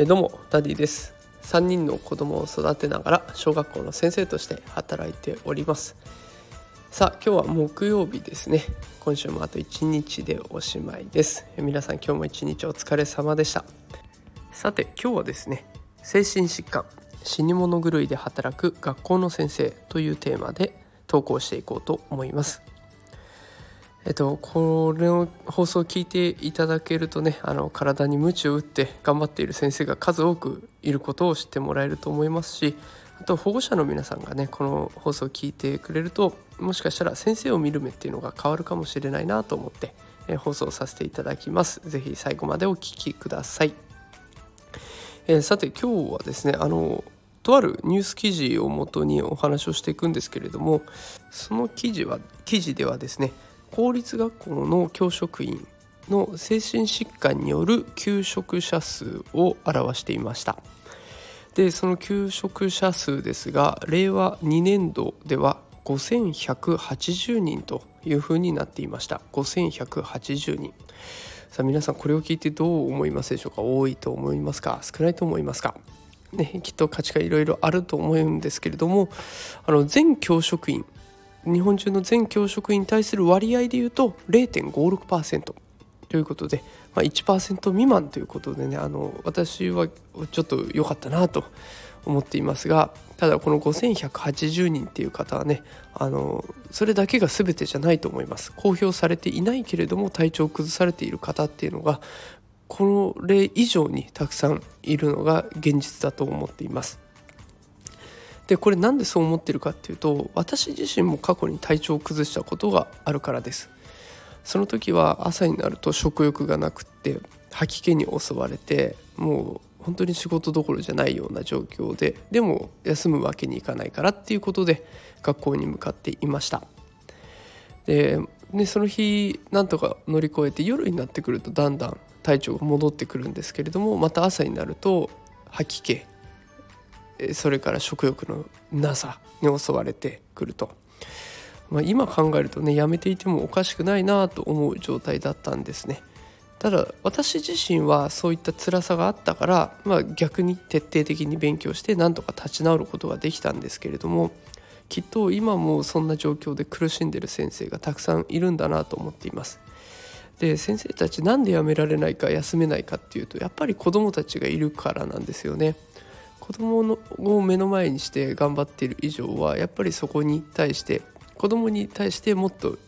えどうもダディです。3人の子供を育てながら小学校の先生として働いております。さあ今日は木曜日ですね。今週もあと1日でおしまいです。皆さん今日も一日お疲れ様でした。さて今日はですね精神疾患死に物狂いで働く学校の先生というテーマで投稿していこうと思います。えっと、これの放送を聞いていただけるとねあの体に鞭を打って頑張っている先生が数多くいることを知ってもらえると思いますしあと保護者の皆さんがねこの放送を聞いてくれるともしかしたら先生を見る目っていうのが変わるかもしれないなと思って、え放送させていただきます。是非最後までお聴きください。えー、さて今日はですねあのとあるニュース記事をもとにお話をしていくんですけれどもその記事は記事ではですね公立学校の教職員の精神疾患による休職者数を表していました。でその休職者数ですが令和2年度では5180人というふうになっていました。5180人。さあ皆さんこれを聞いてどう思いますでしょうか？多いと思いますか？少ないと思いますか？ね、きっと価値がいろいろあると思うんですけれどもあの全教職員日本中の全教職員に対する割合でいうと0.56%ということで、まあ、1%未満ということでねあの私はちょっと良かったなと思っていますがただこの5180人っていう方はねあのそれだけが全てじゃないと思います。公表されていないけれども体調を崩されている方っていうのがこれ以上にたくさんいるのが現実だと思っています。でこれなんでそう思ってるかっていうと私自身も過去に体調を崩したことがあるからです。その時は朝になると食欲がなくって吐き気に襲われてもう本当に仕事どころじゃないような状況ででも休むわけにいかないからっていうことで学校に向かっていました。ででその日なんとか乗り越えて夜になってくるとだんだん体調が戻ってくるんですけれどもまた朝になると吐き気それから食欲のなさに襲われてくると、まあ、今考えるとねやめていてもおかしくないなと思う状態だったんですね。ただ私自身はそういった辛さがあったから、まあ、逆に徹底的に勉強してなんとか立ち直ることができたんですけれどもきっと今もそんな状況で苦しんでる先生がたくさんいるんだなと思っています。で先生たちなんで辞められないか休めないかっていうとやっぱり子どもたちがいるからなんですよね。子供のを目の前にして頑張っている以上はやっぱりそこに対して子供に対してもっと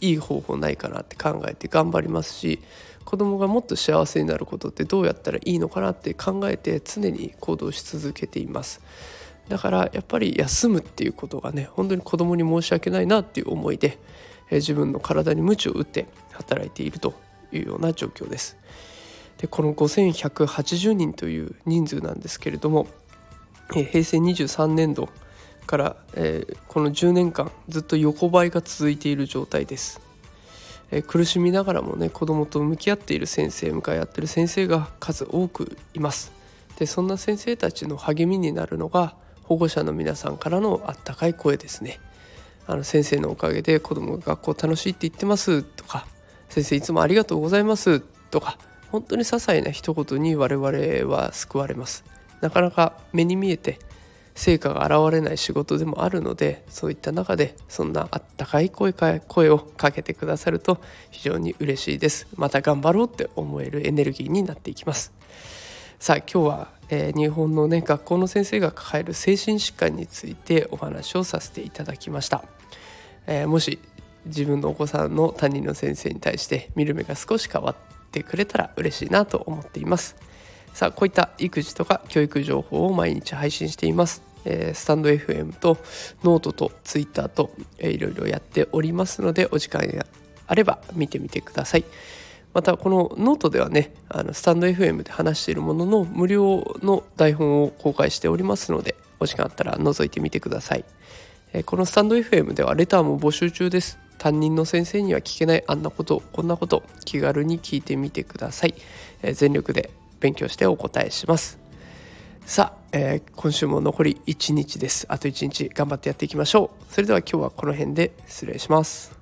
いい方法ないかなって考えて頑張りますし子供がもっと幸せになることってどうやったらいいのかなって考えて常に行動し続けています。だからやっぱり休むっていうことがね本当に子供に申し訳ないなっていう思いで自分の体に鞭を打って働いているというような状況です。でこの5180人という人数なんですけれども平成23年度から、えー、この10年間ずっと横ばいが続いている状態です、えー、苦しみながらもね子どもと向き合っている先生向かい合ってる先生が数多くいます。でそんな先生たちの励みになるのが保護者の皆さんからのあったかい声ですね。あの先生のおかげで子どもが学校楽しいって言ってますとか先生いつもありがとうございますとか本当に些細な一言に我々は救われます。なかなか目に見えて成果が現れない仕事でもあるのでそういった中でそんなあったかい声か声をかけてくださると非常に嬉しいです。また頑張ろうって思えるエネルギーになっていきます。さあ今日は、えー、日本のね学校の先生が抱える精神疾患についてお話をさせていただきました、えー、もし自分のお子さんの担任の先生に対して見る目が少し変わってくれたら嬉しいなと思っています。さあこういった育児とか教育情報を毎日配信しています、えー、スタンド FM とノートとツイッターと、えー、いろいろやっておりますのでお時間があれば見てみてください。またこのノートではねあのスタンド FM で話しているものの無料の台本を公開しておりますのでお時間あったら覗いてみてください、えー、このスタンド FM ではレターも募集中です。担任の先生には聞けないあんなことこんなこと気軽に聞いてみてください、えー、全力で勉強してお答えします。さあ、えー、今週も残り1日です。あと1日頑張ってやっていきましょう。それでは今日はこの辺で失礼します。